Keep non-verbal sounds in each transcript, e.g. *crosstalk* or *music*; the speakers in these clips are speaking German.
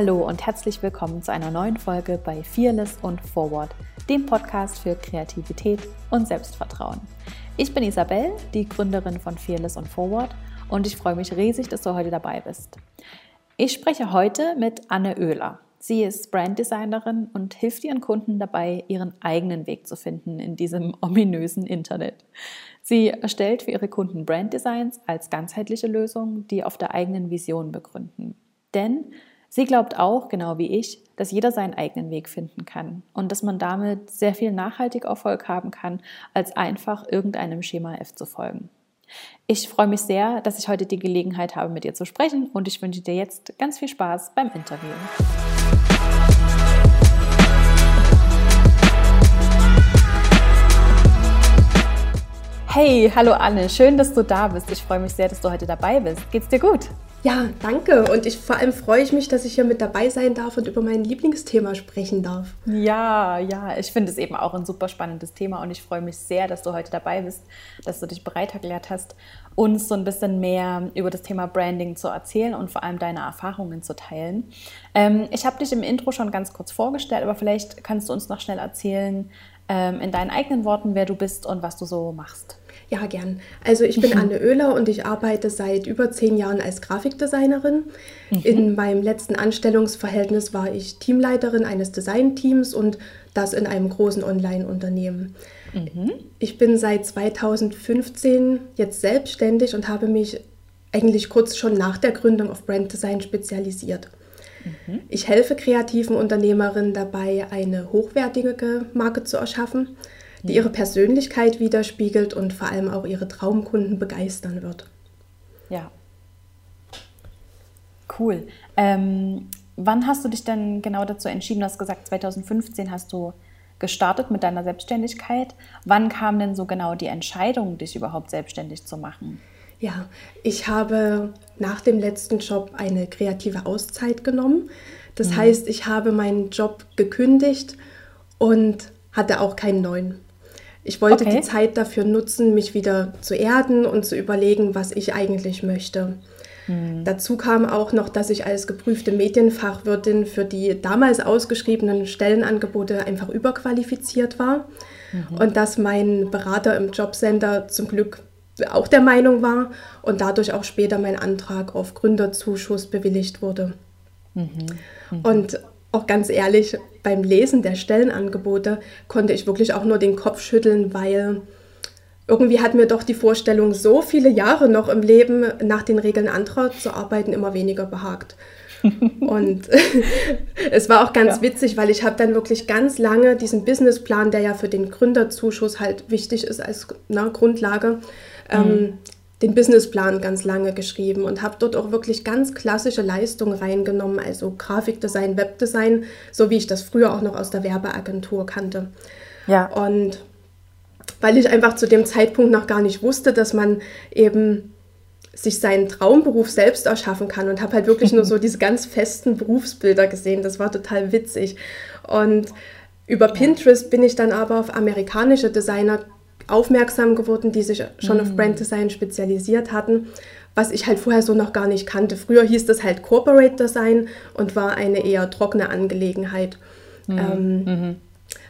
Hallo und herzlich willkommen zu einer neuen Folge bei Fearless und Forward, dem Podcast für Kreativität und Selbstvertrauen. Ich bin Isabel, die Gründerin von Fearless und Forward und ich freue mich riesig, dass du heute dabei bist. Ich spreche heute mit Anne Oehler. Sie ist Branddesignerin und hilft ihren Kunden dabei, ihren eigenen Weg zu finden in diesem ominösen Internet. Sie erstellt für ihre Kunden Branddesigns als ganzheitliche Lösung, die auf der eigenen Vision begründen. Denn sie glaubt auch, genau wie ich, dass jeder seinen eigenen Weg finden kann und dass man damit sehr viel nachhaltig Erfolg haben kann, als einfach irgendeinem Schema F zu folgen. Ich freue mich sehr, dass ich heute die Gelegenheit habe, mit dir zu sprechen und ich wünsche dir jetzt ganz viel Spaß beim Interview. Hey, hallo Anne, schön, dass du da bist. Ich freue mich sehr, dass du heute dabei bist. Geht's dir gut? Ja, danke. Und ich vor allem freue ich mich, dass ich hier mit dabei sein darf und über mein Lieblingsthema sprechen darf. Ja, ja, ich finde es eben auch ein super spannendes Thema und ich freue mich sehr, dass du heute dabei bist, dass du dich bereit erklärt hast, uns so ein bisschen mehr über das Thema Branding zu erzählen und vor allem deine Erfahrungen zu teilen. Ähm, ich habe dich im Intro schon ganz kurz vorgestellt, aber vielleicht kannst du uns noch schnell erzählen, ähm, in deinen eigenen Worten, wer du bist und was du so machst. Ja, gern. Also ich bin mhm. Anne Oehler und ich arbeite seit über zehn Jahren als Grafikdesignerin. Mhm. In meinem letzten Anstellungsverhältnis war ich Teamleiterin eines Designteams und das in einem großen Online-Unternehmen. Mhm. Ich bin seit 2015 jetzt selbstständig und habe mich eigentlich kurz schon nach der Gründung auf Branddesign spezialisiert. Mhm. Ich helfe kreativen Unternehmerinnen dabei, eine hochwertige Marke zu erschaffen die ihre Persönlichkeit widerspiegelt und vor allem auch ihre Traumkunden begeistern wird. Ja. Cool. Ähm, wann hast du dich denn genau dazu entschieden? Du hast gesagt, 2015 hast du gestartet mit deiner Selbstständigkeit. Wann kam denn so genau die Entscheidung, dich überhaupt selbstständig zu machen? Ja, ich habe nach dem letzten Job eine kreative Auszeit genommen. Das mhm. heißt, ich habe meinen Job gekündigt und hatte auch keinen neuen. Ich wollte okay. die Zeit dafür nutzen, mich wieder zu erden und zu überlegen, was ich eigentlich möchte. Mhm. Dazu kam auch noch, dass ich als geprüfte Medienfachwirtin für die damals ausgeschriebenen Stellenangebote einfach überqualifiziert war mhm. und dass mein Berater im Jobcenter zum Glück auch der Meinung war und dadurch auch später mein Antrag auf Gründerzuschuss bewilligt wurde. Mhm. mhm. Und auch ganz ehrlich, beim Lesen der Stellenangebote konnte ich wirklich auch nur den Kopf schütteln, weil irgendwie hat mir doch die Vorstellung, so viele Jahre noch im Leben nach den Regeln anderer zu arbeiten, immer weniger behagt. *laughs* Und *laughs* es war auch ganz ja. witzig, weil ich habe dann wirklich ganz lange diesen Businessplan, der ja für den Gründerzuschuss halt wichtig ist als ne, Grundlage, ähm, mhm. ähm, den Businessplan ganz lange geschrieben und habe dort auch wirklich ganz klassische Leistungen reingenommen, also Grafikdesign, Webdesign, so wie ich das früher auch noch aus der Werbeagentur kannte. Ja. Und weil ich einfach zu dem Zeitpunkt noch gar nicht wusste, dass man eben sich seinen Traumberuf selbst erschaffen kann und habe halt wirklich nur so *laughs* diese ganz festen Berufsbilder gesehen. Das war total witzig. Und über Pinterest bin ich dann aber auf amerikanische Designer aufmerksam geworden, die sich schon mhm. auf Branddesign spezialisiert hatten, was ich halt vorher so noch gar nicht kannte. Früher hieß das halt Corporate Design und war eine eher trockene Angelegenheit. Mhm. Ähm, mhm.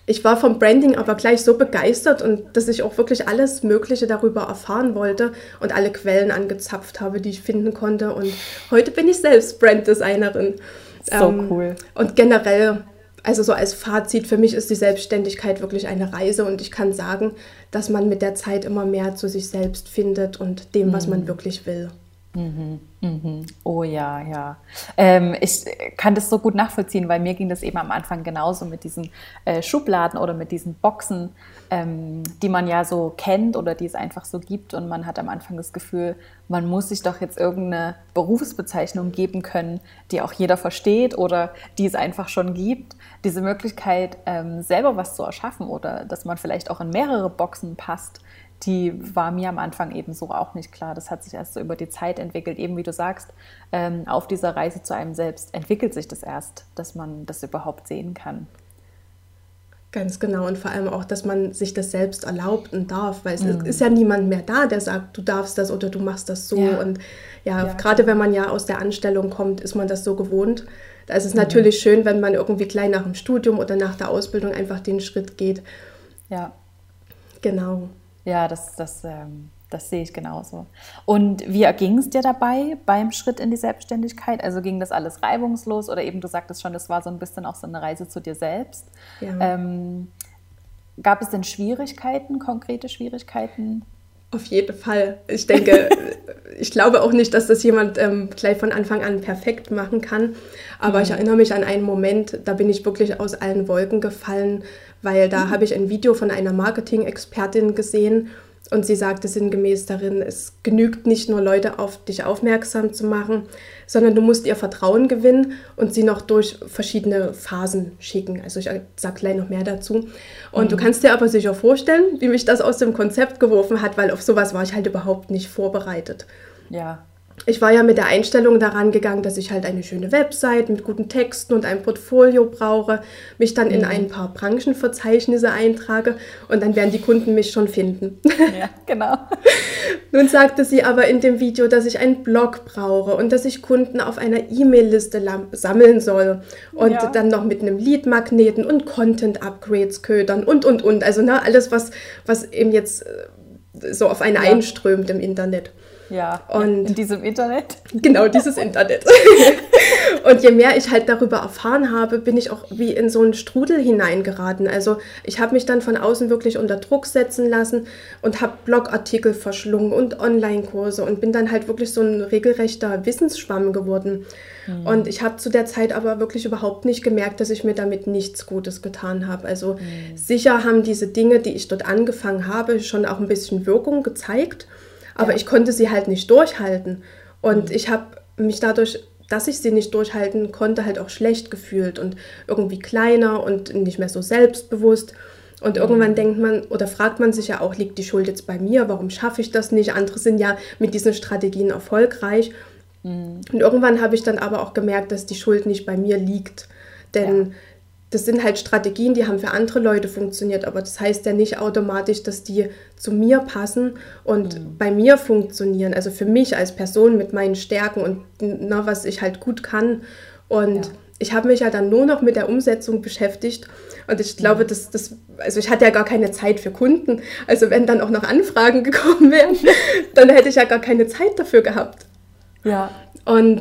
Ich war vom Branding aber gleich so begeistert und dass ich auch wirklich alles Mögliche darüber erfahren wollte und alle Quellen angezapft habe, die ich finden konnte. Und heute bin ich selbst Branddesignerin. So ähm, cool. Und generell also so als Fazit, für mich ist die Selbstständigkeit wirklich eine Reise und ich kann sagen, dass man mit der Zeit immer mehr zu sich selbst findet und dem, was man mhm. wirklich will. Mhm, mhm. Oh ja, ja. Ähm, ich kann das so gut nachvollziehen, weil mir ging das eben am Anfang genauso mit diesen äh, Schubladen oder mit diesen Boxen, ähm, die man ja so kennt oder die es einfach so gibt. Und man hat am Anfang das Gefühl, man muss sich doch jetzt irgendeine Berufsbezeichnung geben können, die auch jeder versteht oder die es einfach schon gibt. Diese Möglichkeit, ähm, selber was zu erschaffen oder dass man vielleicht auch in mehrere Boxen passt, die war mir am Anfang eben so auch nicht klar. Das hat sich erst so über die Zeit entwickelt, eben wie du sagst, ähm, auf dieser Reise zu einem selbst entwickelt sich das erst, dass man das überhaupt sehen kann. Ganz genau und vor allem auch, dass man sich das selbst erlaubt und darf, weil es mhm. ist ja niemand mehr da, der sagt, du darfst das oder du machst das so. Ja. Und ja, ja, gerade wenn man ja aus der Anstellung kommt, ist man das so gewohnt, Da ist es mhm. natürlich schön, wenn man irgendwie gleich nach dem Studium oder nach der Ausbildung einfach den Schritt geht. Ja. Genau. Ja, das, das, ähm, das sehe ich genauso. Und wie erging es dir dabei beim Schritt in die Selbstständigkeit? Also ging das alles reibungslos oder eben du sagtest schon, das war so ein bisschen auch so eine Reise zu dir selbst. Ja. Ähm, gab es denn Schwierigkeiten, konkrete Schwierigkeiten? Auf jeden Fall. Ich denke, *laughs* ich glaube auch nicht, dass das jemand ähm, gleich von Anfang an perfekt machen kann. Aber mhm. ich erinnere mich an einen Moment, da bin ich wirklich aus allen Wolken gefallen, weil da mhm. habe ich ein Video von einer Marketing-Expertin gesehen und sie sagte sinngemäß darin, es genügt nicht nur Leute auf dich aufmerksam zu machen, sondern du musst ihr Vertrauen gewinnen und sie noch durch verschiedene Phasen schicken. Also ich sage gleich noch mehr dazu. Und mhm. du kannst dir aber sicher vorstellen, wie mich das aus dem Konzept geworfen hat, weil auf sowas war ich halt überhaupt nicht vorbereitet. Ja ich war ja mit der Einstellung daran gegangen, dass ich halt eine schöne Website mit guten Texten und ein Portfolio brauche, mich dann in mhm. ein paar Branchenverzeichnisse eintrage und dann werden die Kunden mich schon finden. *laughs* Ja, genau. Nun sagte sie aber in dem Video, dass ich einen Blog brauche und dass ich Kunden auf einer E-Mail-Liste sammeln soll und ja. dann noch mit einem Lead-Magneten und Content-Upgrades ködern und, und, und. Also ne, alles, was, was eben jetzt äh, so auf einen ja. einströmt im Internet. Ja, und in diesem Internet. Genau, dieses Internet. *laughs* und je mehr ich halt darüber erfahren habe, bin ich auch wie in so einen Strudel hineingeraten. Also ich habe mich dann von außen wirklich unter Druck setzen lassen und habe Blogartikel verschlungen und Online-Kurse und bin dann halt wirklich so ein regelrechter Wissensschwamm geworden. Mhm. Und ich habe zu der Zeit aber wirklich überhaupt nicht gemerkt, dass ich mir damit nichts Gutes getan habe. Also mhm. sicher haben diese Dinge, die ich dort angefangen habe, schon auch ein bisschen Wirkung gezeigt. Aber ja. ich konnte sie halt nicht durchhalten. Und mhm. ich habe mich dadurch, dass ich sie nicht durchhalten konnte, halt auch schlecht gefühlt und irgendwie kleiner und nicht mehr so selbstbewusst. Und mhm. irgendwann denkt man oder fragt man sich ja auch, liegt die Schuld jetzt bei mir? Warum schaffe ich das nicht? Andere sind ja mit diesen Strategien erfolgreich. Mhm. Und irgendwann habe ich dann aber auch gemerkt, dass die Schuld nicht bei mir liegt. Denn ja das sind halt Strategien, die haben für andere Leute funktioniert, aber das heißt ja nicht automatisch, dass die zu mir passen und mhm. bei mir funktionieren. Also für mich als Person mit meinen Stärken und na, was ich halt gut kann. Und ja. ich habe mich ja dann nur noch mit der Umsetzung beschäftigt. Und ich glaube, mhm. dass das, also ich hatte ja gar keine Zeit für Kunden. Also wenn dann auch noch Anfragen *laughs* gekommen wären, dann hätte ich ja gar keine Zeit dafür gehabt. Ja. Und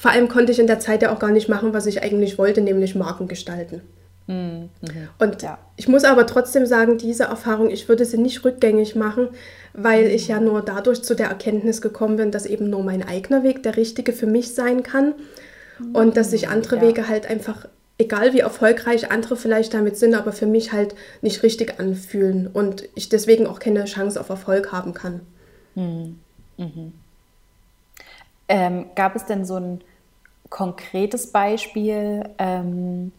vor allem konnte ich in der Zeit ja auch gar nicht machen, was ich eigentlich wollte, nämlich Marken gestalten. Mhm. Und ja. ich muss aber trotzdem sagen, diese Erfahrung, ich würde sie nicht rückgängig machen, weil ich ja nur dadurch zu der Erkenntnis gekommen bin, dass eben nur mein eigener Weg der richtige für mich sein kann und dass sich andere ja. Wege halt einfach, egal wie erfolgreich andere vielleicht damit sind, aber für mich halt nicht richtig anfühlen und ich deswegen auch keine Chance auf Erfolg haben kann. Mhm. Mhm. Ähm, gab es denn so ein konkretes Beispiel, ähm,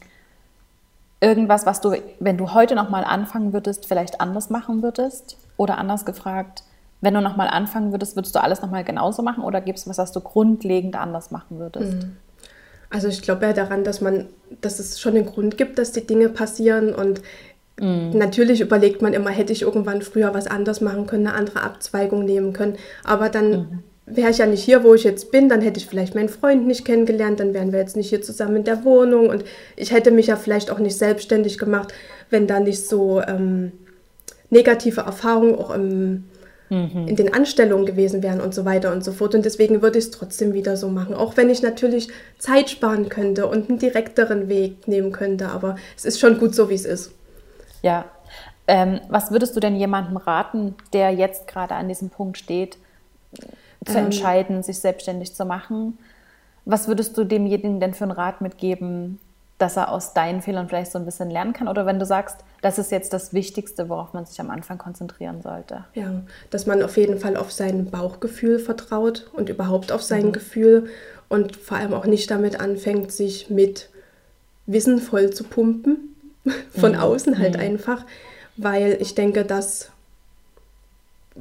irgendwas, was du, wenn du heute nochmal anfangen würdest, vielleicht anders machen würdest? Oder anders gefragt, wenn du nochmal anfangen würdest, würdest du alles nochmal genauso machen oder gibt es was, was du grundlegend anders machen würdest? Mhm. Also ich glaube ja daran, dass man, dass es schon einen Grund gibt, dass die Dinge passieren und mhm. natürlich überlegt man immer, hätte ich irgendwann früher was anders machen können, eine andere Abzweigung nehmen können. Aber dann mhm wäre ich ja nicht hier, wo ich jetzt bin, dann hätte ich vielleicht meinen Freund nicht kennengelernt, dann wären wir jetzt nicht hier zusammen in der Wohnung und ich hätte mich ja vielleicht auch nicht selbstständig gemacht, wenn da nicht so ähm, negative Erfahrungen auch im, mhm. in den Anstellungen gewesen wären und so weiter und so fort. Und deswegen würde ich es trotzdem wieder so machen, auch wenn ich natürlich Zeit sparen könnte und einen direkteren Weg nehmen könnte, aber es ist schon gut so, wie es ist. Ja. Ähm, was würdest du denn jemandem raten, der jetzt gerade an diesem Punkt steht? Zu ähm, entscheiden, sich selbstständig zu machen. Was würdest du demjenigen denn für einen Rat mitgeben, dass er aus deinen Fehlern vielleicht so ein bisschen lernen kann? Oder wenn du sagst, das ist jetzt das Wichtigste, worauf man sich am Anfang konzentrieren sollte? Ja, dass man auf jeden Fall auf sein Bauchgefühl vertraut und überhaupt auf sein mhm. Gefühl und vor allem auch nicht damit anfängt, sich mit Wissen voll zu pumpen, *laughs* von mhm. außen halt mhm. einfach, weil ich denke, dass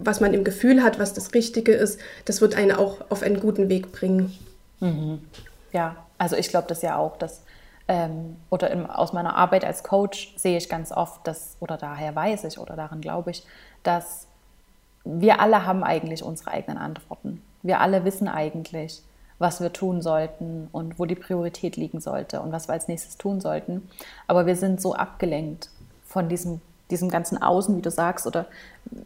was man im Gefühl hat, was das Richtige ist, das wird einen auch auf einen guten Weg bringen. Mhm. Ja, also ich glaube das ja auch, dass ähm, oder im, aus meiner Arbeit als Coach sehe ich ganz oft, dass, oder daher weiß ich oder daran glaube ich, dass wir alle haben eigentlich unsere eigenen Antworten. Wir alle wissen eigentlich, was wir tun sollten und wo die Priorität liegen sollte und was wir als nächstes tun sollten. Aber wir sind so abgelenkt von diesem, diesem ganzen Außen, wie du sagst, oder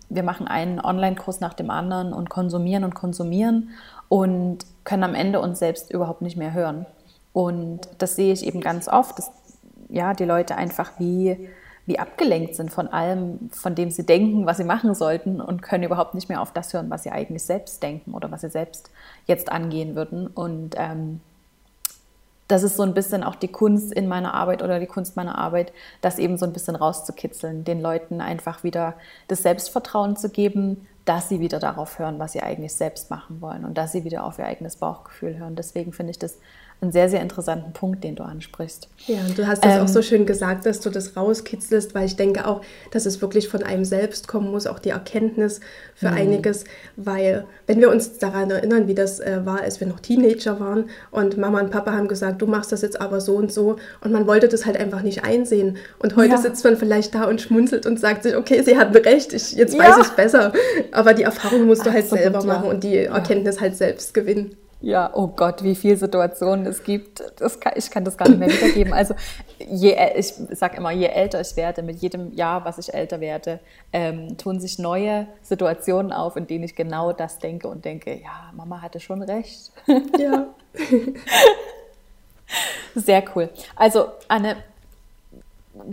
wir machen einen Online-Kurs nach dem anderen und konsumieren und konsumieren und können am Ende uns selbst überhaupt nicht mehr hören. Und das sehe ich eben ganz oft, dass ja, die Leute einfach wie wie abgelenkt sind von allem, von dem sie denken, was sie machen sollten und können überhaupt nicht mehr auf das hören, was sie eigentlich selbst denken oder was sie selbst jetzt angehen würden. Und ähm, das ist so ein bisschen auch die Kunst in meiner Arbeit oder die Kunst meiner Arbeit, das eben so ein bisschen rauszukitzeln, den Leuten einfach wieder das Selbstvertrauen zu geben, dass sie wieder darauf hören, was sie eigentlich selbst machen wollen und dass sie wieder auf ihr eigenes Bauchgefühl hören. Deswegen finde ich das einen sehr, sehr interessanten Punkt, den du ansprichst. Ja, und du hast das ähm, auch so schön gesagt, dass du das rauskitzelst, weil ich denke auch, dass es wirklich von einem selbst kommen muss, auch die Erkenntnis für mhm. einiges, weil wenn wir uns daran erinnern, wie das äh, war, als wir noch Teenager waren und Mama und Papa haben gesagt, du machst das jetzt aber so und so und man wollte das halt einfach nicht einsehen und heute ja. sitzt man vielleicht da und schmunzelt und sagt sich, okay, sie hatten recht, ich, jetzt ja. weiß ich es besser, aber die Erfahrung musst du halt Absolut, selber machen und die Erkenntnis halt selbst gewinnen. Ja, oh Gott, wie viele Situationen es gibt. Kann, ich kann das gar nicht mehr wiedergeben. Also je, ich sage immer, je älter ich werde, mit jedem Jahr, was ich älter werde, ähm, tun sich neue Situationen auf, in denen ich genau das denke und denke, ja, Mama hatte schon recht. Ja. *laughs* Sehr cool. Also Anne,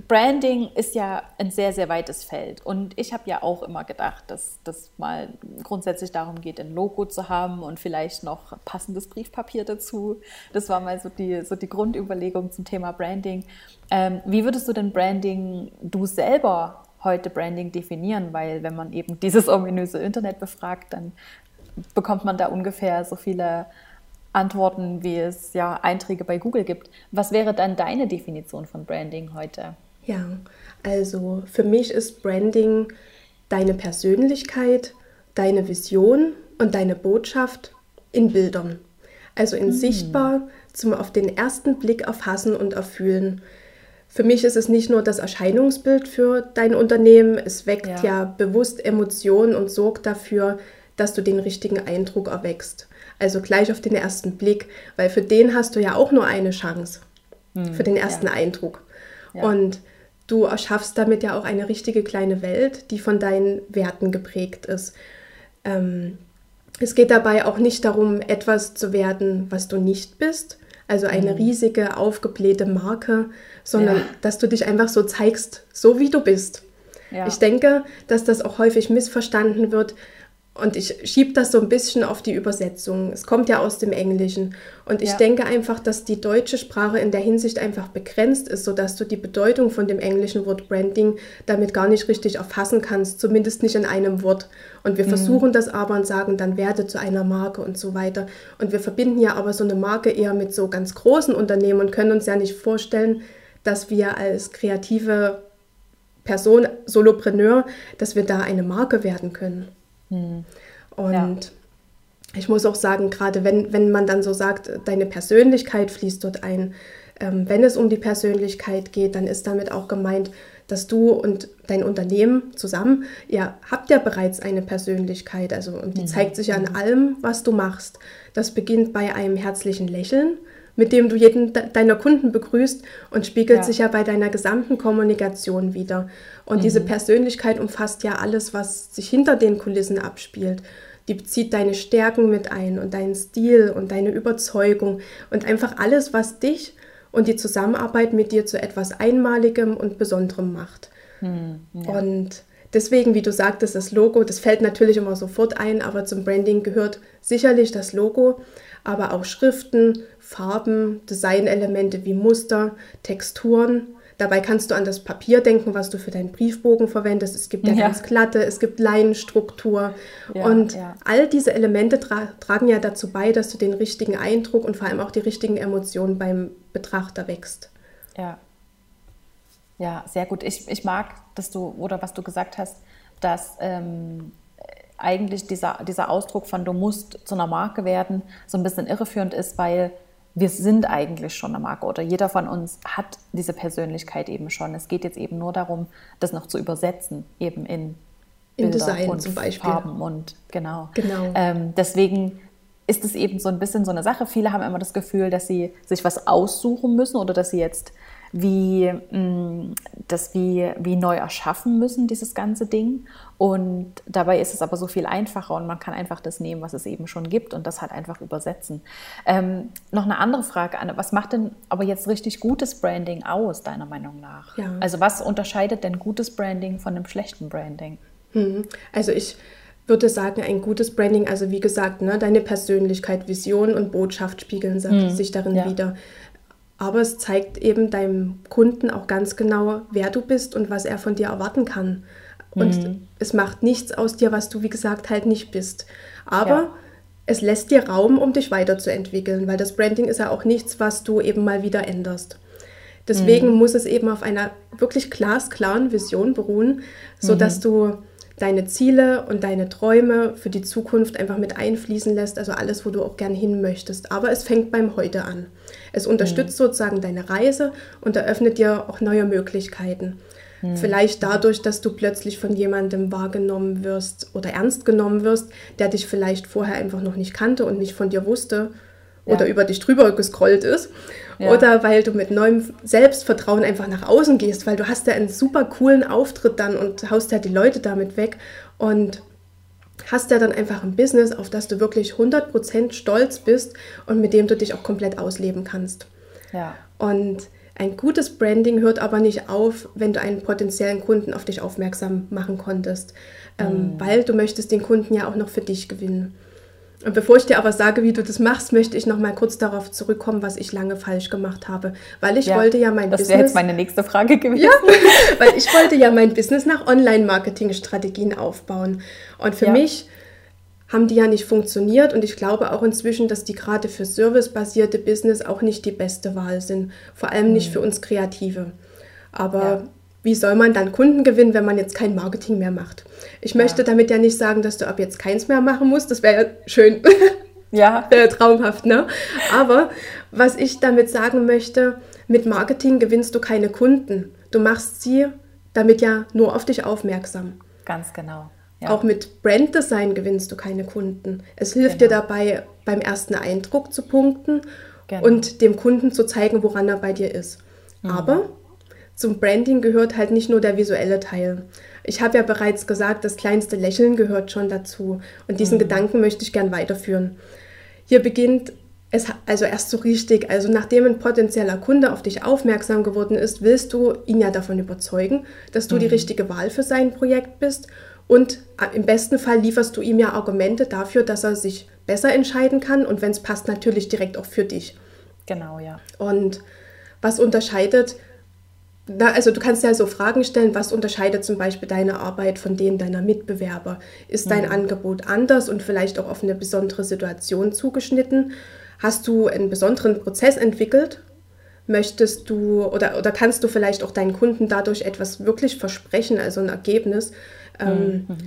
Branding ist ja ein sehr, sehr weites Feld. Und ich habe ja auch immer gedacht, dass das mal grundsätzlich darum geht, ein Logo zu haben und vielleicht noch passendes Briefpapier dazu. Das war mal so die, so die Grundüberlegung zum Thema Branding. Ähm, wie würdest du denn Branding, du selber heute Branding definieren? Weil wenn man eben dieses ominöse Internet befragt, dann bekommt man da ungefähr so viele Antworten, wie es ja Einträge bei Google gibt. Was wäre dann deine Definition von Branding heute? Ja, also für mich ist Branding deine Persönlichkeit, deine Vision und deine Botschaft in Bildern. Also in mhm. sichtbar zum auf den ersten Blick erfassen und erfühlen. Für mich ist es nicht nur das Erscheinungsbild für dein Unternehmen, es weckt ja, ja bewusst Emotionen und sorgt dafür, dass du den richtigen Eindruck erwächst. Also gleich auf den ersten Blick, weil für den hast du ja auch nur eine Chance, hm, für den ersten ja. Eindruck. Ja. Und du erschaffst damit ja auch eine richtige kleine Welt, die von deinen Werten geprägt ist. Ähm, es geht dabei auch nicht darum, etwas zu werden, was du nicht bist, also eine mhm. riesige, aufgeblähte Marke, sondern ja. dass du dich einfach so zeigst, so wie du bist. Ja. Ich denke, dass das auch häufig missverstanden wird, und ich schiebe das so ein bisschen auf die Übersetzung. Es kommt ja aus dem Englischen. Und ich ja. denke einfach, dass die deutsche Sprache in der Hinsicht einfach begrenzt ist, sodass du die Bedeutung von dem englischen Wort Branding damit gar nicht richtig erfassen kannst, zumindest nicht in einem Wort. Und wir mhm. versuchen das aber und sagen, dann werde zu einer Marke und so weiter. Und wir verbinden ja aber so eine Marke eher mit so ganz großen Unternehmen und können uns ja nicht vorstellen, dass wir als kreative Person, Solopreneur, dass wir da eine Marke werden können. Hm. Und ja. ich muss auch sagen, gerade wenn, wenn man dann so sagt, deine Persönlichkeit fließt dort ein, ähm, wenn es um die Persönlichkeit geht, dann ist damit auch gemeint, dass du und dein Unternehmen zusammen, ihr habt ja bereits eine Persönlichkeit, also und die mhm. zeigt sich an allem, was du machst. Das beginnt bei einem herzlichen Lächeln, mit dem du jeden deiner Kunden begrüßt und spiegelt ja. sich ja bei deiner gesamten Kommunikation wieder. Und mhm. diese Persönlichkeit umfasst ja alles, was sich hinter den Kulissen abspielt. Die bezieht deine Stärken mit ein und deinen Stil und deine Überzeugung und einfach alles, was dich und die Zusammenarbeit mit dir zu etwas Einmaligem und Besonderem macht. Mhm, ja. Und deswegen, wie du sagtest, das Logo, das fällt natürlich immer sofort ein, aber zum Branding gehört sicherlich das Logo, aber auch Schriften, Farben, Designelemente wie Muster, Texturen. Dabei kannst du an das Papier denken, was du für deinen Briefbogen verwendest. Es gibt ja, ja. ganz glatte, es gibt Leinenstruktur. Ja, und ja. all diese Elemente tra tragen ja dazu bei, dass du den richtigen Eindruck und vor allem auch die richtigen Emotionen beim Betrachter wächst. Ja. Ja, sehr gut. Ich, ich mag, dass du, oder was du gesagt hast, dass ähm, eigentlich dieser, dieser Ausdruck von du musst zu einer Marke werden so ein bisschen irreführend ist, weil wir sind eigentlich schon eine Marke oder jeder von uns hat diese Persönlichkeit eben schon. Es geht jetzt eben nur darum, das noch zu übersetzen, eben in, in Design und zum Beispiel. Farben und genau. genau. Ähm, deswegen ist es eben so ein bisschen so eine Sache. Viele haben immer das Gefühl, dass sie sich was aussuchen müssen oder dass sie jetzt wie mh, mm, das wie, wie neu erschaffen müssen, dieses ganze Ding. Und dabei ist es aber so viel einfacher und man kann einfach das nehmen, was es eben schon gibt und das halt einfach übersetzen. Ähm, noch eine andere Frage, Anne, was macht denn aber jetzt richtig gutes Branding aus, deiner Meinung nach? Ja. Also was unterscheidet denn gutes Branding von einem schlechten Branding? Hm. Also ich würde sagen, ein gutes Branding, also wie gesagt, ne, deine Persönlichkeit, Vision und Botschaft spiegeln hm. sich darin ja. wieder aber es zeigt eben deinem Kunden auch ganz genau, wer du bist und was er von dir erwarten kann. Und mhm. es macht nichts aus dir, was du, wie gesagt, halt nicht bist. Aber ja. es lässt dir Raum, um dich weiterzuentwickeln, weil das Branding ist ja auch nichts, was du eben mal wieder änderst. Deswegen mhm. muss es eben auf einer wirklich glasklaren Vision beruhen, sodass mhm. du deine Ziele und deine Träume für die Zukunft einfach mit einfließen lässt, also alles, wo du auch gern hin möchtest. Aber es fängt beim Heute an. Es unterstützt mhm. sozusagen deine Reise und eröffnet dir auch neue Möglichkeiten. Mhm. Vielleicht dadurch, dass du plötzlich von jemandem wahrgenommen wirst oder ernst genommen wirst, der dich vielleicht vorher einfach noch nicht kannte und nicht von dir wusste oder ja. über dich drüber gescrollt ist. Ja. Oder weil du mit neuem Selbstvertrauen einfach nach außen gehst, weil du hast ja einen super coolen Auftritt dann und haust ja die Leute damit weg und hast ja dann einfach ein Business, auf das du wirklich 100% stolz bist und mit dem du dich auch komplett ausleben kannst. Ja. Und ein gutes Branding hört aber nicht auf, wenn du einen potenziellen Kunden auf dich aufmerksam machen konntest, ähm, mhm. weil du möchtest den Kunden ja auch noch für dich gewinnen. Und bevor ich dir aber sage, wie du das machst, möchte ich noch mal kurz darauf zurückkommen, was ich lange falsch gemacht habe, weil ich ja, wollte ja mein das Business. Das wäre jetzt meine nächste Frage gewesen. Ja, *laughs* weil ich wollte ja mein Business nach Online-Marketing-Strategien aufbauen. Und für ja. mich haben die ja nicht funktioniert und ich glaube auch inzwischen, dass die gerade für servicebasierte Business auch nicht die beste Wahl sind, vor allem nicht mhm. für uns Kreative. Aber ja wie soll man dann Kunden gewinnen, wenn man jetzt kein Marketing mehr macht? Ich möchte ja. damit ja nicht sagen, dass du ab jetzt keins mehr machen musst. Das wäre ja schön. *laughs* Ja. wäre traumhaft, ne? Aber was ich damit sagen möchte, mit Marketing gewinnst du keine Kunden. Du machst sie damit ja nur auf dich aufmerksam. Ganz genau. Ja. Auch mit Branddesign gewinnst du keine Kunden. Es hilft genau. dir dabei, beim ersten Eindruck zu punkten genau. und dem Kunden zu zeigen, woran er bei dir ist. Mhm. Aber zum Branding gehört halt nicht nur der visuelle Teil. Ich habe ja bereits gesagt, das kleinste Lächeln gehört schon dazu. Und diesen mhm. Gedanken möchte ich gern weiterführen. Hier beginnt es also erst so richtig. Also nachdem ein potenzieller Kunde auf dich aufmerksam geworden ist, willst du ihn ja davon überzeugen, dass du mhm. die richtige Wahl für sein Projekt bist. Und äh, im besten Fall lieferst du ihm ja Argumente dafür, dass er sich besser entscheiden kann und wenn es passt, natürlich direkt auch für dich. Genau, ja. Und was unterscheidet na, also du kannst ja so Fragen stellen, was unterscheidet zum Beispiel deine Arbeit von denen deiner Mitbewerber? Ist dein mhm. Angebot anders und vielleicht auch auf eine besondere Situation zugeschnitten? Hast du einen besonderen Prozess entwickelt? Möchtest du oder, oder kannst du vielleicht auch deinen Kunden dadurch etwas wirklich versprechen, also ein Ergebnis? Ähm, mhm.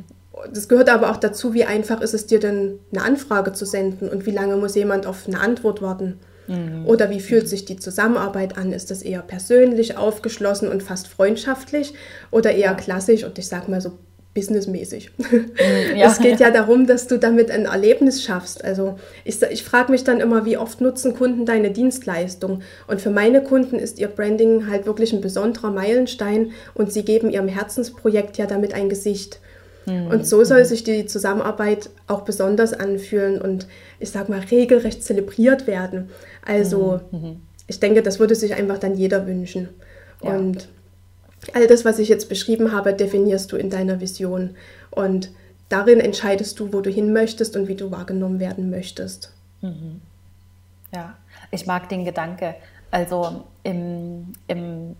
Das gehört aber auch dazu, wie einfach ist es dir denn, eine Anfrage zu senden und wie lange muss jemand auf eine Antwort warten? Mhm. Oder wie fühlt sich die Zusammenarbeit an? Ist das eher persönlich, aufgeschlossen und fast freundschaftlich oder eher klassisch und ich sag mal so businessmäßig? *laughs* Mhm, ja. Es geht ja darum, dass du damit ein Erlebnis schaffst. Also ich, ich frage mich dann immer, wie oft nutzen Kunden deine Dienstleistung? Und für meine Kunden ist ihr Branding halt wirklich ein besonderer Meilenstein und sie geben ihrem Herzensprojekt ja damit ein Gesicht. Mhm. Und so soll sich die Zusammenarbeit auch besonders anfühlen und ich sag mal regelrecht zelebriert werden. Also mhm. mhm. ich denke, das würde sich einfach dann jeder wünschen. Ja. Und all das, was ich jetzt beschrieben habe, definierst du in deiner Vision. Und darin entscheidest du, wo du hin möchtest und wie du wahrgenommen werden möchtest. Mhm. Ja, ich mag den Gedanke. Also im, im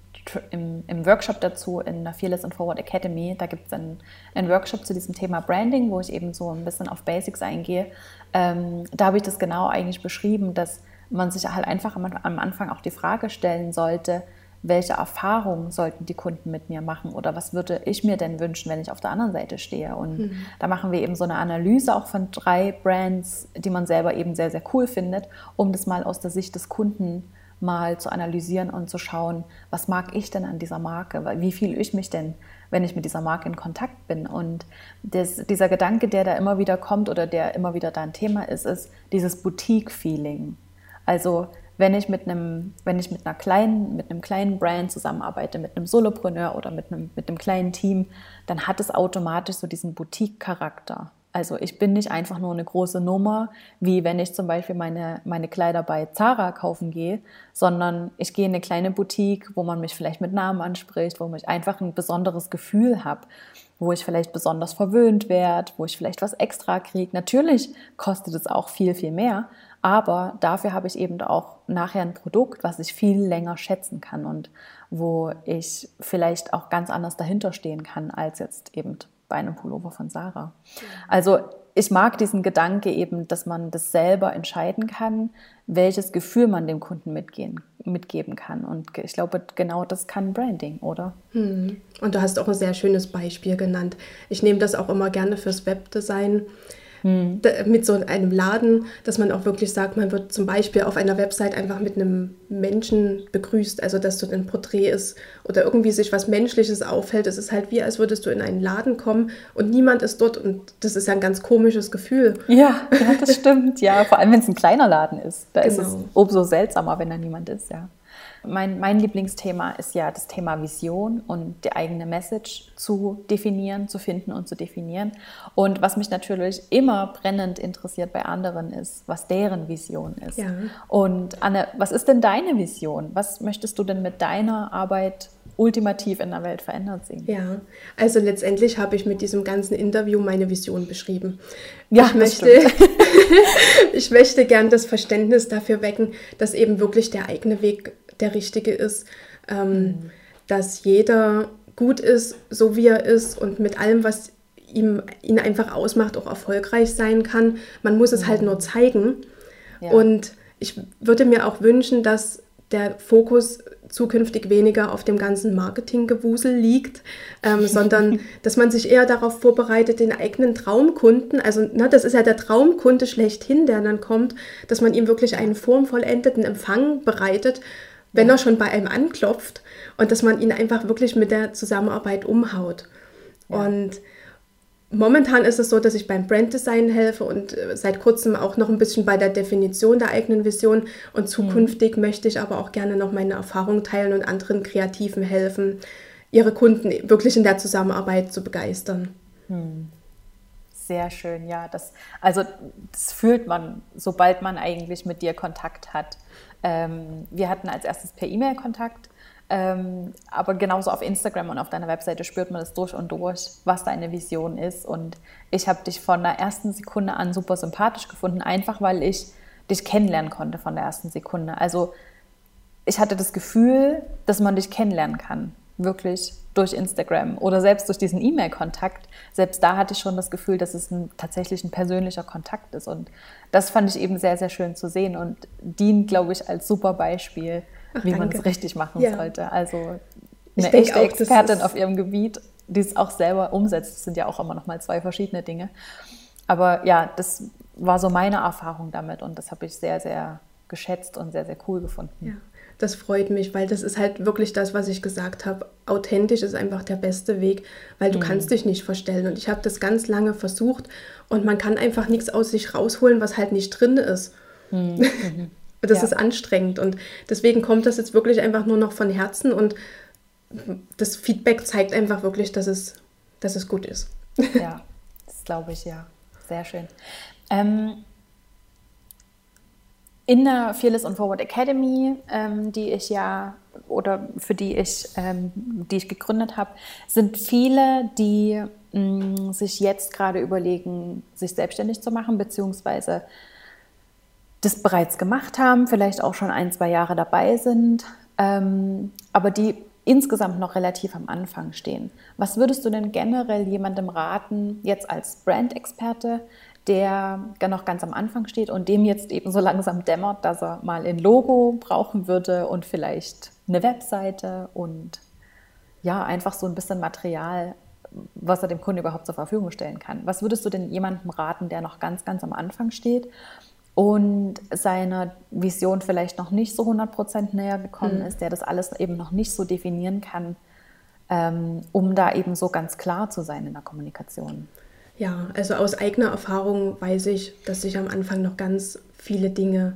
im, im, Workshop dazu in der Fearless and Forward Academy. Da gibt es einen, einen, Workshop zu diesem Thema Branding, wo ich eben so ein bisschen auf Basics eingehe. Ähm, da habe ich das genau eigentlich beschrieben, dass man sich halt einfach am, Anfang auch die Frage stellen sollte, welche Erfahrungen sollten die Kunden mit mir machen oder was würde ich mir denn wünschen, wenn ich auf der anderen Seite stehe. Und mhm. da machen wir eben so eine Analyse auch von drei Brands, die man selber eben sehr, sehr cool findet, um das mal aus der Sicht des Kunden mal zu analysieren und zu schauen, was mag ich denn an dieser Marke? Wie fühle ich mich denn, wenn ich mit dieser Marke in Kontakt bin? Und das, dieser Gedanke, der da immer wieder kommt oder der immer wieder da ein Thema ist, ist dieses Boutique-Feeling. Also wenn ich mit einem, wenn ich mit einer kleinen, mit einem kleinen Brand zusammenarbeite, mit einem Solopreneur oder mit einem, mit einem kleinen Team, dann hat es automatisch so diesen Boutique-Charakter. Also ich bin nicht einfach nur eine große Nummer, wie wenn ich zum Beispiel meine, meine Kleider bei Zara kaufen gehe, sondern ich gehe in eine kleine Boutique, wo man mich vielleicht mit Namen anspricht, wo ich einfach ein besonderes Gefühl habe, wo ich vielleicht besonders verwöhnt werde, wo ich vielleicht was extra kriege. Natürlich kostet es auch viel, viel mehr, aber dafür habe ich eben auch nachher ein Produkt, was ich viel länger schätzen kann und wo ich vielleicht auch ganz anders dahinter stehen kann als jetzt eben bei einem Pullover von Sarah. Also ich mag diesen Gedanke eben, dass man das selber entscheiden kann, welches Gefühl man dem Kunden mitgehen, mitgeben kann. Und ich glaube, genau das kann Branding, oder? Hm. Und du hast auch ein sehr schönes Beispiel genannt. Ich nehme das auch immer gerne fürs Webdesign hm. mit so einem Laden, dass man auch wirklich sagt, man wird zum Beispiel auf einer Website einfach mit einem Menschen begrüßt, also dass so ein Porträt ist oder irgendwie sich was Menschliches auffällt. Es ist halt wie, als würdest du in einen Laden kommen und niemand ist dort und das ist ja ein ganz komisches Gefühl. Ja, ja das stimmt, ja, vor allem wenn es ein kleiner Laden ist. Da genau. ist es genau. umso seltsamer, wenn da niemand ist, ja. Mein, mein Lieblingsthema ist ja das Thema Vision und die eigene Message zu definieren, zu finden und zu definieren. Und was mich natürlich immer brennend interessiert bei anderen ist, was deren Vision ist. Ja. Und Anne, was ist denn deine Vision? Was möchtest du denn mit deiner Arbeit ultimativ in der Welt verändert sehen. Ja, also letztendlich habe ich mit diesem ganzen Interview meine Vision beschrieben. Ja, ich möchte, *laughs* ich möchte gern das Verständnis dafür wecken, dass eben wirklich der eigene Weg der richtige ist, ähm, mhm. dass jeder gut ist, so wie er ist und mit allem, was ihm, ihn einfach ausmacht, auch erfolgreich sein kann. Man muss es mhm. halt nur zeigen. Ja. Und ich würde mir auch wünschen, dass der Fokus zukünftig weniger auf dem ganzen Marketinggewusel liegt, ähm, *laughs* sondern dass man sich eher darauf vorbereitet, den eigenen Traumkunden, also na, das ist ja der Traumkunde schlechthin, der dann kommt, dass man ihm wirklich einen formvollendeten Empfang bereitet, wenn er schon bei einem anklopft und dass man ihn einfach wirklich mit der Zusammenarbeit umhaut. Und momentan ist es so, dass ich beim Branddesign helfe und äh, seit kurzem auch noch ein bisschen bei der Definition der eigenen Vision. Und zukünftig mhm. möchte ich aber auch gerne noch meine Erfahrungen teilen und anderen Kreativen helfen, ihre Kunden wirklich in der Zusammenarbeit zu begeistern. Mhm. Sehr schön, ja. Das, also das fühlt man, sobald man eigentlich mit dir Kontakt hat. Ähm, wir hatten als erstes per E-Mail Kontakt, ähm, aber genauso auf Instagram und auf deiner Webseite spürt man das durch und durch, was deine Vision ist. Und ich habe dich von der ersten Sekunde an super sympathisch gefunden, einfach weil ich dich kennenlernen konnte von der ersten Sekunde. Also ich hatte das Gefühl, dass man dich kennenlernen kann, wirklich durch Instagram oder selbst durch diesen E-Mail-Kontakt. Selbst da hatte ich schon das Gefühl, dass es ein, tatsächlich ein persönlicher Kontakt ist. Und das fand ich eben sehr, sehr schön zu sehen und dient, glaube ich, als super Beispiel, Ach, wie man es richtig machen ja. sollte. Also eine echte auch, Expertin auf ihrem Gebiet, die es auch selber umsetzt, das sind ja auch immer noch mal zwei verschiedene Dinge. Aber ja, das war so meine Erfahrung damit und das habe ich sehr, sehr geschätzt und sehr, sehr cool gefunden. Ja das freut mich, weil das ist halt wirklich das, was ich gesagt habe. Authentisch ist einfach der beste Weg, weil du mhm. kannst dich nicht verstellen. Und ich habe das ganz lange versucht und man kann einfach nichts aus sich rausholen, was halt nicht drin ist. Mhm. *laughs* mhm. das ja. ist anstrengend und deswegen kommt das jetzt wirklich einfach nur noch von Herzen und das Feedback zeigt einfach wirklich, dass es, dass es gut ist. Ja, das glaube ich, ja. Sehr schön. Ähm, in der Fearless on Forward Academy, ähm, die ich ja oder für die ich, ähm, die ich gegründet habe, sind viele, die mh, mm, sich jetzt gerade überlegen, sich selbstständig zu machen, beziehungsweise das bereits gemacht haben, vielleicht auch schon ein, zwei Jahre dabei sind, ähm, aber die insgesamt noch relativ am Anfang stehen. Was würdest du denn generell jemandem raten, jetzt als Brand-Experte, der noch ganz am Anfang steht und dem jetzt eben so langsam dämmert, dass er mal ein Logo brauchen würde und vielleicht eine Webseite und ja, einfach so ein bisschen Material, was er dem Kunden überhaupt zur Verfügung stellen kann. Was würdest du denn jemandem raten, der noch ganz, ganz am Anfang steht und seiner Vision vielleicht noch nicht so 100% näher gekommen mhm. ist, der das alles eben noch nicht so definieren kann, ähm, um da eben so ganz klar zu sein in der Kommunikation. Ja, also aus eigener Erfahrung weiß ich, dass sich am Anfang noch ganz viele Dinge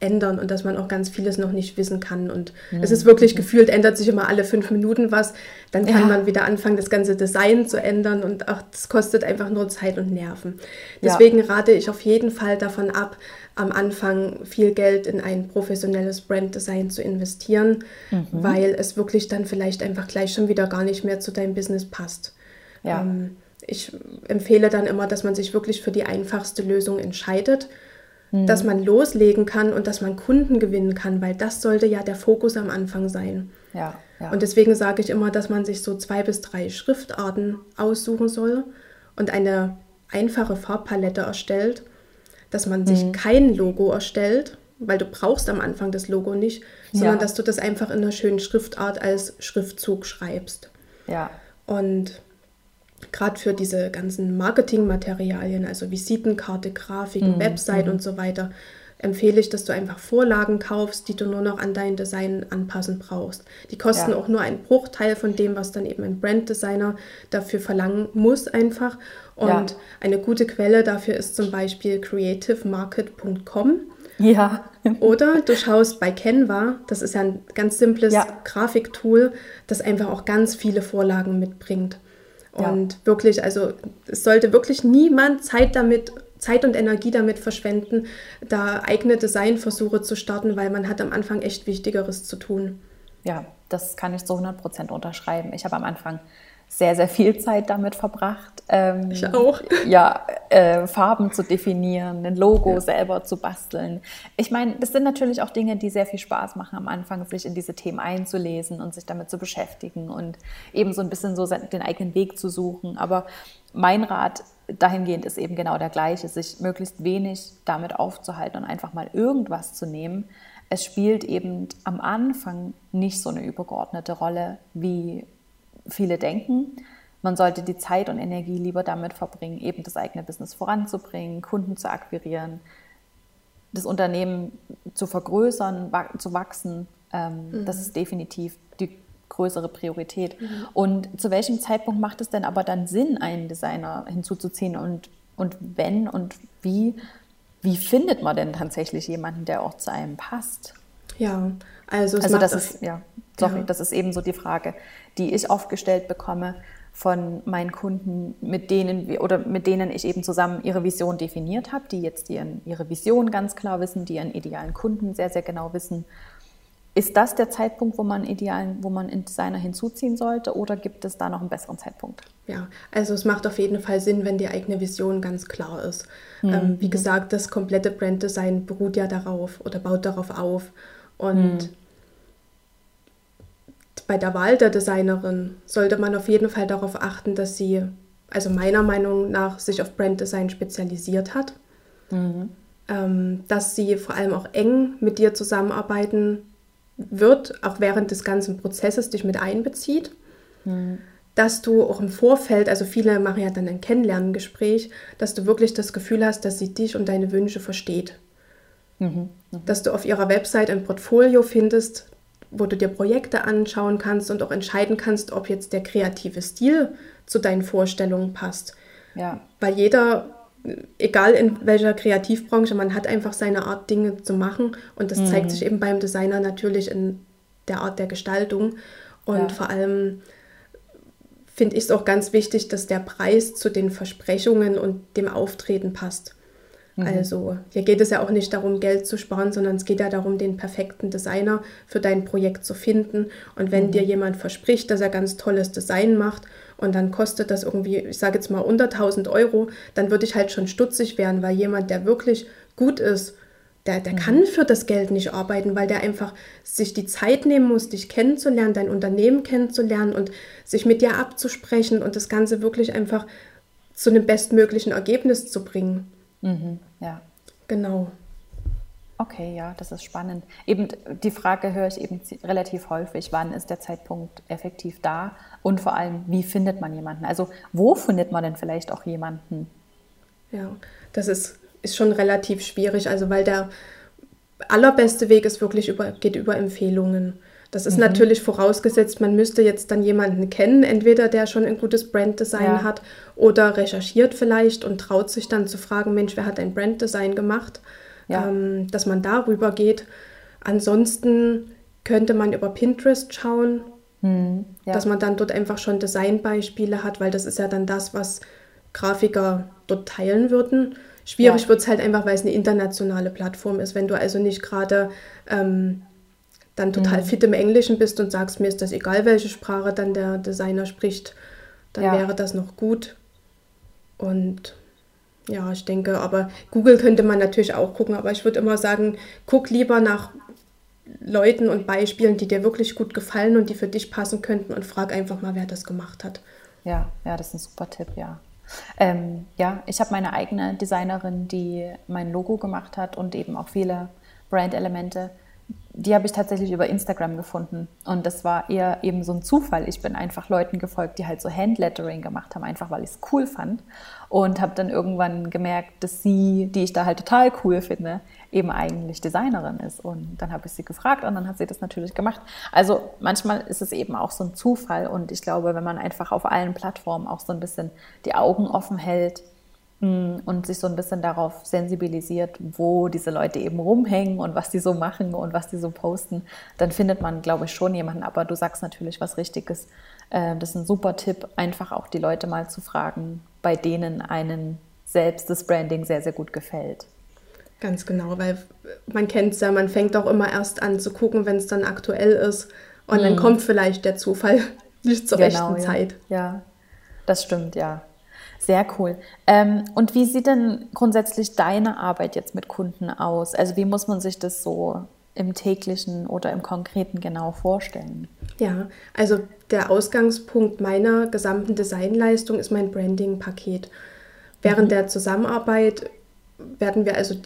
ändern und dass man auch ganz vieles noch nicht wissen kann. Und mhm. es ist wirklich gefühlt, ändert sich immer alle fünf Minuten was. Dann kann ja. man wieder anfangen, das ganze Design zu ändern und auch das kostet einfach nur Zeit und Nerven. Deswegen ja. rate ich auf jeden Fall davon ab, am Anfang viel Geld in ein professionelles Branddesign zu investieren, mhm. weil es wirklich dann vielleicht einfach gleich schon wieder gar nicht mehr zu deinem Business passt. Ja. Ähm, ich empfehle dann immer, dass man sich wirklich für die einfachste Lösung entscheidet mhm. dass man loslegen kann und dass man Kunden gewinnen kann, weil das sollte ja der Fokus am Anfang sein. Ja, ja. Und deswegen sage ich immer, dass man sich so zwei bis drei Schriftarten aussuchen soll und eine einfache Farbpalette erstellt, dass man sich mhm. kein Logo erstellt, weil du brauchst am Anfang das Logo nicht, sondern ja. dass du das einfach in einer schönen Schriftart als Schriftzug schreibst. Ja. Und gerade für diese ganzen Marketingmaterialien, also Visitenkarte, Grafiken, mhm. Website mhm. und so weiter, empfehle ich, dass du einfach Vorlagen kaufst, die du nur noch an dein Design anpassen brauchst. Die kosten ja. auch nur einen Bruchteil von dem, was dann eben ein Branddesigner dafür verlangen muss einfach. Und ja. eine gute Quelle dafür ist zum Beispiel creativemarket.com. Ja. Oder du schaust bei Canva, das ist ja ein ganz simples ja. Grafiktool, das einfach auch ganz viele Vorlagen mitbringt. Und ja. wirklich, also es sollte wirklich niemand Zeit damit, Zeit und Energie damit verschwenden, da eigene Designversuche zu starten, weil man hat am Anfang echt Wichtigeres zu tun. Ja, das kann ich zu 100 Prozent unterschreiben. Ich habe am Anfang sehr, sehr viel Zeit damit verbracht. Ähm, ich auch. *laughs* Ja, äh, Farben zu definieren, ein Logo ja. selber zu basteln. Ich meine, das sind natürlich auch Dinge, die sehr viel Spaß machen am Anfang, sich in diese Themen einzulesen und sich damit zu beschäftigen und eben so ein bisschen so den eigenen Weg zu suchen. Aber mein Rat dahingehend ist eben genau der gleiche, sich möglichst wenig damit aufzuhalten und einfach mal irgendwas zu nehmen. Es spielt eben am Anfang nicht so eine übergeordnete Rolle wie viele denken. Man sollte die Zeit und Energie lieber damit verbringen, eben das eigene Business voranzubringen, Kunden zu akquirieren, das Unternehmen zu vergrößern, zu wachsen. Ähm, mhm. Das ist definitiv die größere Priorität. Mhm. Und zu welchem Zeitpunkt macht es denn aber dann Sinn, einen Designer hinzuzuziehen? Und, und wenn und wie, wie findet man denn tatsächlich jemanden, der auch zu einem passt? Ja, also, also das ist, ja, sorry, ja. das ist eben so die Frage, die ich oft gestellt bekomme von meinen Kunden, mit denen wir, oder mit denen ich eben zusammen ihre Vision definiert habe, die jetzt ihren, ihre Vision ganz klar wissen, die ihren idealen Kunden sehr, sehr genau wissen. Ist das der Zeitpunkt, wo man idealen, wo man einen Designer hinzuziehen sollte, oder gibt es da noch einen besseren Zeitpunkt? Ja, also es macht auf jeden Fall Sinn, wenn die eigene Vision ganz klar ist. Mhm. Ähm, wie gesagt, das komplette Branddesign beruht ja darauf oder baut darauf auf. Und mhm bei der Wahl der Designerin sollte man auf jeden Fall darauf achten, dass sie, also meiner Meinung nach, sich auf Branddesign spezialisiert hat. Mhm. Ähm, dass sie vor allem auch eng mit dir zusammenarbeiten wird, auch während des ganzen Prozesses dich mit einbezieht. Mhm. Dass du auch im Vorfeld, also viele machen ja dann ein Kennenlerngespräch, dass du wirklich das Gefühl hast, dass sie dich und deine Wünsche versteht. Mhm. Mhm. Dass du auf ihrer Website ein Portfolio findest, wo du dir Projekte anschauen kannst und auch entscheiden kannst, ob jetzt der kreative Stil zu deinen Vorstellungen passt. Ja. Weil jeder, egal in welcher Kreativbranche, man hat einfach seine Art, Dinge zu machen. Und das mhm. zeigt sich eben beim Designer natürlich in der Art der Gestaltung. Und ja. vor allem finde ich es auch ganz wichtig, dass der Preis zu den Versprechungen und dem Auftreten passt. Mhm. Also hier geht es ja auch nicht darum, Geld zu sparen, sondern es geht ja darum, den perfekten Designer für dein Projekt zu finden. Und wenn mhm. dir jemand verspricht, dass er ganz tolles Design macht und dann kostet das irgendwie, ich sage jetzt mal unter 1000 Euro, dann würde ich halt schon stutzig werden, weil jemand, der wirklich gut ist, der, der mhm. kann für das Geld nicht arbeiten, weil der einfach sich die Zeit nehmen muss, dich kennenzulernen, dein Unternehmen kennenzulernen und sich mit dir abzusprechen und das Ganze wirklich einfach zu einem bestmöglichen Ergebnis zu bringen. Mhm, ja. Genau. Okay, ja, das ist spannend. Eben die Frage höre ich eben relativ häufig, wann ist der Zeitpunkt effektiv da und vor allem, wie findet man jemanden? Also wo findet man denn vielleicht auch jemanden? Ja, das ist ist schon relativ schwierig, also weil der allerbeste Weg ist wirklich über, geht über Empfehlungen. Das ist mhm. natürlich vorausgesetzt, man müsste jetzt dann jemanden kennen, entweder der schon ein gutes Branddesign ja. hat oder recherchiert vielleicht und traut sich dann zu fragen, Mensch, wer hat ein Branddesign gemacht, ja. ähm, dass man darüber geht. Ansonsten könnte man über Pinterest schauen, mhm. ja. dass man dann dort einfach schon Designbeispiele hat, weil das ist ja dann das, was Grafiker dort teilen würden. Schwierig wird es halt einfach, weil es eine internationale Plattform ist. Wenn du also nicht gerade ähm, dann total mhm. fit im Englischen bist und sagst, mir ist das egal, welche Sprache dann der Designer spricht, dann ja. wäre das noch gut. Und ja, ich denke, aber Google könnte man natürlich auch gucken, aber ich würde immer sagen, guck lieber nach Leuten und Beispielen, die dir wirklich gut gefallen und die für dich passen könnten und frag einfach mal, wer das gemacht hat. Ja, ja, das ist ein super Tipp, ja. Ähm, ja, ich habe meine eigene Designerin, die mein Logo gemacht hat und eben auch viele Brand-Elemente. Die habe ich tatsächlich über Instagram gefunden. Und das war eher eben so ein Zufall. Ich bin einfach Leuten gefolgt, die halt so Handlettering gemacht haben, einfach weil ich es cool fand. Und habe dann irgendwann gemerkt, dass sie, die ich da halt total cool finde, eben eigentlich Designerin ist. Und dann habe ich sie gefragt und dann hat sie das natürlich gemacht. Also manchmal ist es eben auch so ein Zufall. Und ich glaube, wenn man einfach auf allen Plattformen auch so ein bisschen die Augen offen hält, und sich so ein bisschen darauf sensibilisiert, wo diese Leute eben rumhängen und was die so machen und was die so posten, dann findet man, glaube ich, schon jemanden. Aber du sagst natürlich was Richtiges. Ähm, das ist ein super Tipp, einfach auch die Leute mal zu fragen, bei denen einen selbst das Branding sehr, sehr gut gefällt. Ganz genau, weil man kennt es ja, man fängt auch immer erst an zu gucken, wenn es dann aktuell ist. Und mhm. dann kommt vielleicht der Zufall nicht *laughs* zur genau, rechten ja. Zeit. Ja, das stimmt, ja. Sehr cool. Ähm, und wie sieht denn grundsätzlich deine Arbeit jetzt mit Kunden aus? Also wie muss man sich das so im täglichen oder im konkreten genau vorstellen? Ja, also der Ausgangspunkt meiner gesamten Designleistung ist mein Branding-Paket. Während mhm. der Zusammenarbeit werden wir also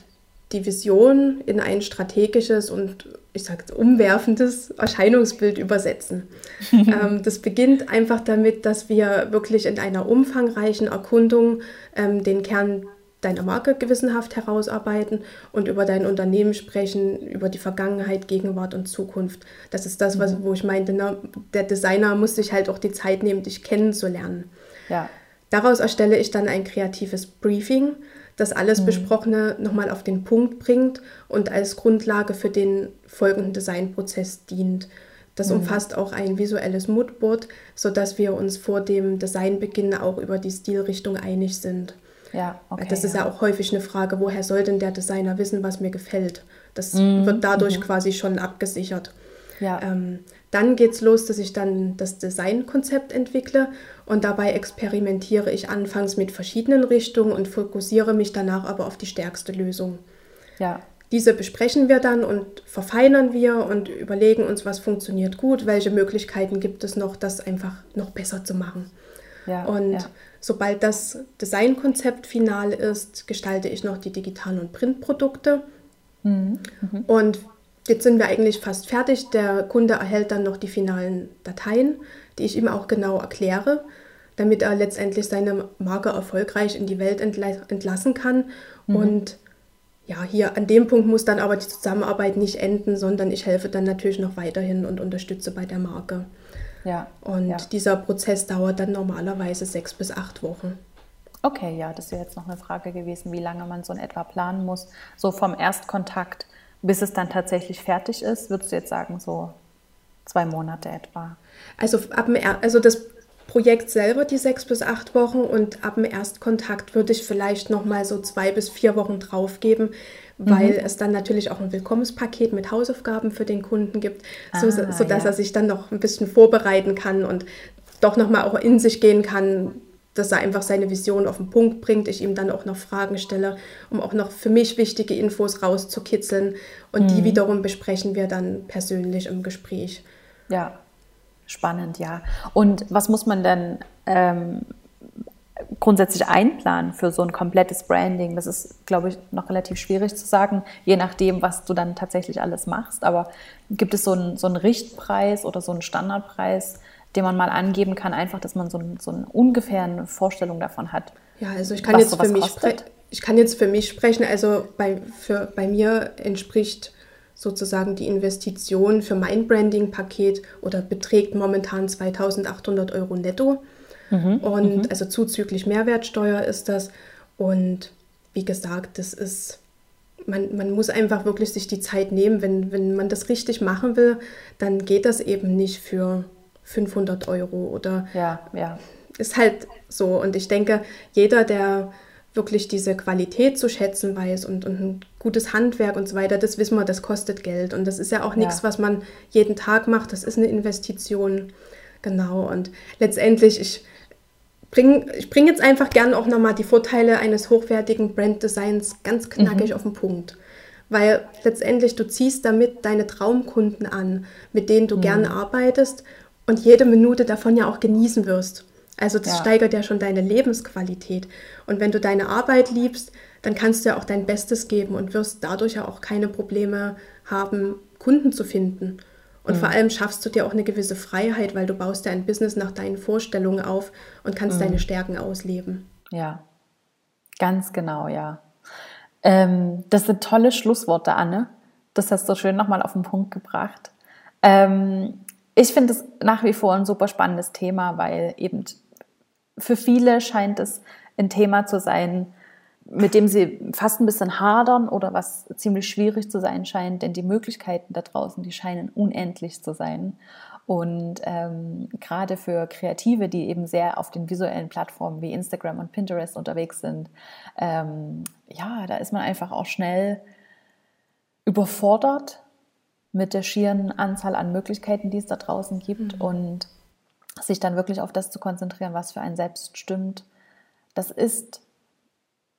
die Vision in ein strategisches und ich sage umwerfendes Erscheinungsbild übersetzen. *laughs* ähm, das beginnt einfach damit, dass wir wirklich in einer umfangreichen Erkundung ähm, den Kern deiner Marke gewissenhaft herausarbeiten und über dein Unternehmen sprechen, über die Vergangenheit, Gegenwart und Zukunft. Das ist das, was, mhm. wo ich meinte, ne? der Designer muss sich halt auch die Zeit nehmen, dich kennenzulernen. Ja. Daraus erstelle ich dann ein kreatives Briefing, das alles mhm. Besprochene nochmal auf den Punkt bringt und als Grundlage für den folgenden Designprozess dient. Das mhm. umfasst auch ein visuelles Moodboard, sodass wir uns vor dem Designbeginn auch über die Stilrichtung einig sind. Ja, okay, das ist ja. ja auch häufig eine Frage, woher soll denn der Designer wissen, was mir gefällt? Das mhm. wird dadurch mhm. quasi schon abgesichert. Ja. Ähm, dann geht es los, dass ich dann das Designkonzept entwickle und dabei experimentiere ich anfangs mit verschiedenen Richtungen und fokussiere mich danach aber auf die stärkste Lösung. Ja. Diese besprechen wir dann und verfeinern wir und überlegen uns, was funktioniert gut, welche Möglichkeiten gibt es noch, das einfach noch besser zu machen. Ja, und ja. sobald das Designkonzept final ist, gestalte ich noch die digitalen und Printprodukte. Mhm. Mhm. Und Jetzt sind wir eigentlich fast fertig. Der Kunde erhält dann noch die finalen Dateien, die ich ihm auch genau erkläre, damit er letztendlich seine Marke erfolgreich in die Welt entlassen kann. Mhm. Und ja, hier an dem Punkt muss dann aber die Zusammenarbeit nicht enden, sondern ich helfe dann natürlich noch weiterhin und unterstütze bei der Marke. Ja. Und ja. dieser Prozess dauert dann normalerweise sechs bis acht Wochen. Okay, ja, das wäre jetzt noch eine Frage gewesen, wie lange man so in etwa planen muss. So vom Erstkontakt bis es dann tatsächlich fertig ist, würdest du jetzt sagen, so zwei Monate etwa? Also, ab dem, also das Projekt selber die sechs bis acht Wochen und ab dem Erstkontakt würde ich vielleicht noch mal so zwei bis vier Wochen drauf geben, weil mhm. es dann natürlich auch ein Willkommenspaket mit Hausaufgaben für den Kunden gibt, so, ah, sodass ja. er sich dann noch ein bisschen vorbereiten kann und doch noch mal auch in sich gehen kann, dass er einfach seine Vision auf den Punkt bringt, ich ihm dann auch noch Fragen stelle, um auch noch für mich wichtige Infos rauszukitzeln und mhm. die wiederum besprechen wir dann persönlich im Gespräch. Ja, spannend, ja. Und was muss man denn ähm, grundsätzlich einplanen für so ein komplettes Branding? Das ist, glaube ich, noch relativ schwierig zu sagen, je nachdem, was du dann tatsächlich alles machst. Aber gibt es so einen, so einen Richtpreis oder so einen Standardpreis, den man mal angeben kann, einfach, dass man so, so eine ungefähre Vorstellung davon hat. Ja, also ich kann jetzt für mich, ich kann jetzt für mich sprechen, also bei, für, bei mir entspricht sozusagen die Investition für mein Branding-Paket oder beträgt momentan 2800 Euro netto. Mhm, und mhm. also zuzüglich Mehrwertsteuer ist das. Und wie gesagt, das ist, man, man muss einfach wirklich sich die Zeit nehmen. Wenn, wenn man das richtig machen will, dann geht das eben nicht für 500 Euro oder ja, ja. ist halt so. Und ich denke, jeder, der wirklich diese Qualität zu schätzen weiß und, und ein gutes Handwerk und so weiter, das wissen wir, das kostet Geld. Und das ist ja auch nichts, ja. was man jeden Tag macht. Das ist eine Investition. Genau. Und letztendlich, ich bringe ich bring jetzt einfach gerne auch nochmal die Vorteile eines hochwertigen Branddesigns ganz knackig mhm. auf den Punkt. Weil letztendlich du ziehst damit deine Traumkunden an, mit denen du mhm. gerne arbeitest und jede Minute davon ja auch genießen wirst. Also das ja. steigert ja schon deine Lebensqualität. Und wenn du deine Arbeit liebst, dann kannst du ja auch dein Bestes geben und wirst dadurch ja auch keine Probleme haben, Kunden zu finden. Und mhm. vor allem schaffst du dir auch eine gewisse Freiheit, weil du baust ja ein Business nach deinen Vorstellungen auf und kannst mhm. deine Stärken ausleben. Ja, ganz genau, ja. Ähm, das sind tolle Schlussworte, Anne. Das hast du schön nochmal auf den Punkt gebracht. Ähm, ich finde es nach wie vor ein super spannendes Thema, weil eben für viele scheint es ein Thema zu sein, mit dem sie fast ein bisschen hadern oder was ziemlich schwierig zu sein scheint, denn die Möglichkeiten da draußen, die scheinen unendlich zu sein. Und ähm, gerade für Kreative, die eben sehr auf den visuellen Plattformen wie Instagram und Pinterest unterwegs sind, ähm, ja, da ist man einfach auch schnell überfordert mit der schieren Anzahl an Möglichkeiten, die es da draußen gibt. Mhm. Und sich dann wirklich auf das zu konzentrieren, was für einen selbst stimmt, das ist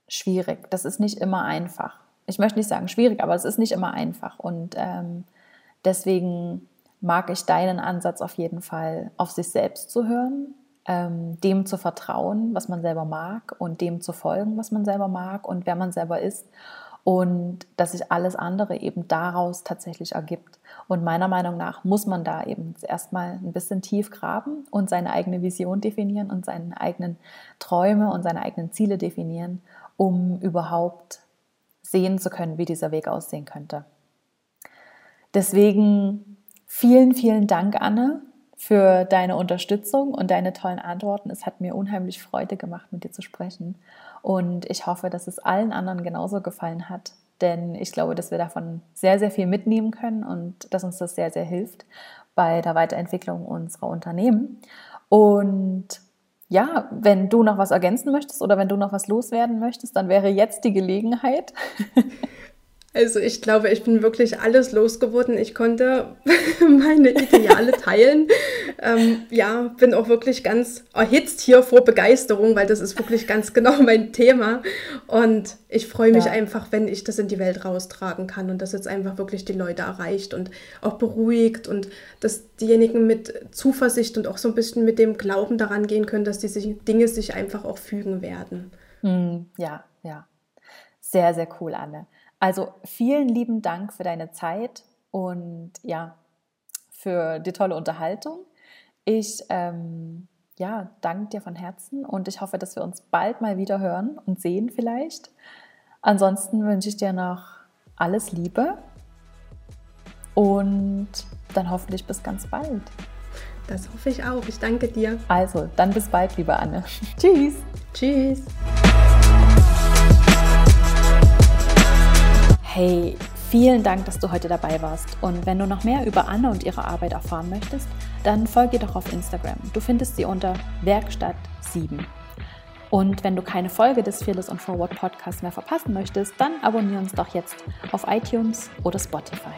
schwierig. Das ist nicht immer einfach. Ich möchte nicht sagen schwierig, aber es ist nicht immer einfach. Und ähm, deswegen mag ich deinen Ansatz auf jeden Fall, auf sich selbst zu hören, ähm, dem zu vertrauen, was man selber mag und dem zu folgen, was man selber mag und wer man selber ist und dass sich alles andere eben daraus tatsächlich ergibt. Und meiner Meinung nach muss man da eben erstmal ein bisschen tief graben und seine eigene Vision definieren und seine eigenen Träume und seine eigenen Ziele definieren, um überhaupt sehen zu können, wie dieser Weg aussehen könnte. Deswegen vielen, vielen Dank, Anne, für deine Unterstützung und deine tollen Antworten. Es hat mir unheimlich Freude gemacht, mit dir zu sprechen. Und ich hoffe, dass es allen anderen genauso gefallen hat. Denn ich glaube, dass wir davon sehr, sehr viel mitnehmen können und dass uns das sehr, sehr hilft bei der Weiterentwicklung unserer Unternehmen. Und ja, wenn du noch was ergänzen möchtest oder wenn du noch was loswerden möchtest, dann wäre jetzt die Gelegenheit. *laughs* Also ich glaube, ich bin wirklich alles losgeworden. Ich konnte *laughs* meine Ideale teilen. ähm, ja, bin auch wirklich ganz erhitzt hier vor Begeisterung, weil das ist wirklich ganz genau mein Thema. Und ich freue mich ja. einfach, wenn ich das in die Welt raustragen kann und das jetzt einfach wirklich die Leute erreicht und auch beruhigt und dass diejenigen mit Zuversicht und auch so ein bisschen mit dem Glauben daran gehen können, dass die Dinge sich einfach auch fügen werden. Hm, ja, ja. Sehr, sehr cool, Anne. Also vielen lieben Dank für deine Zeit und ja, für die tolle Unterhaltung. Ich ähm, ja, danke dir von Herzen und ich hoffe, dass wir uns bald mal wieder hören und sehen vielleicht. Ansonsten wünsche ich dir noch alles Liebe und dann hoffentlich bis ganz bald. Das hoffe ich auch. Ich danke dir. Also, dann bis bald, liebe Anne. *laughs* Tschüss. Tschüss. Hey, vielen Dank, dass du heute dabei warst. Und wenn du noch mehr über Anne und ihre Arbeit erfahren möchtest, dann folge doch auf Instagram. Du findest sie unter Werkstatt 7. Und wenn du keine Folge des Fearless und Forward Podcasts mehr verpassen möchtest, dann abonniere uns doch jetzt auf iTunes oder Spotify.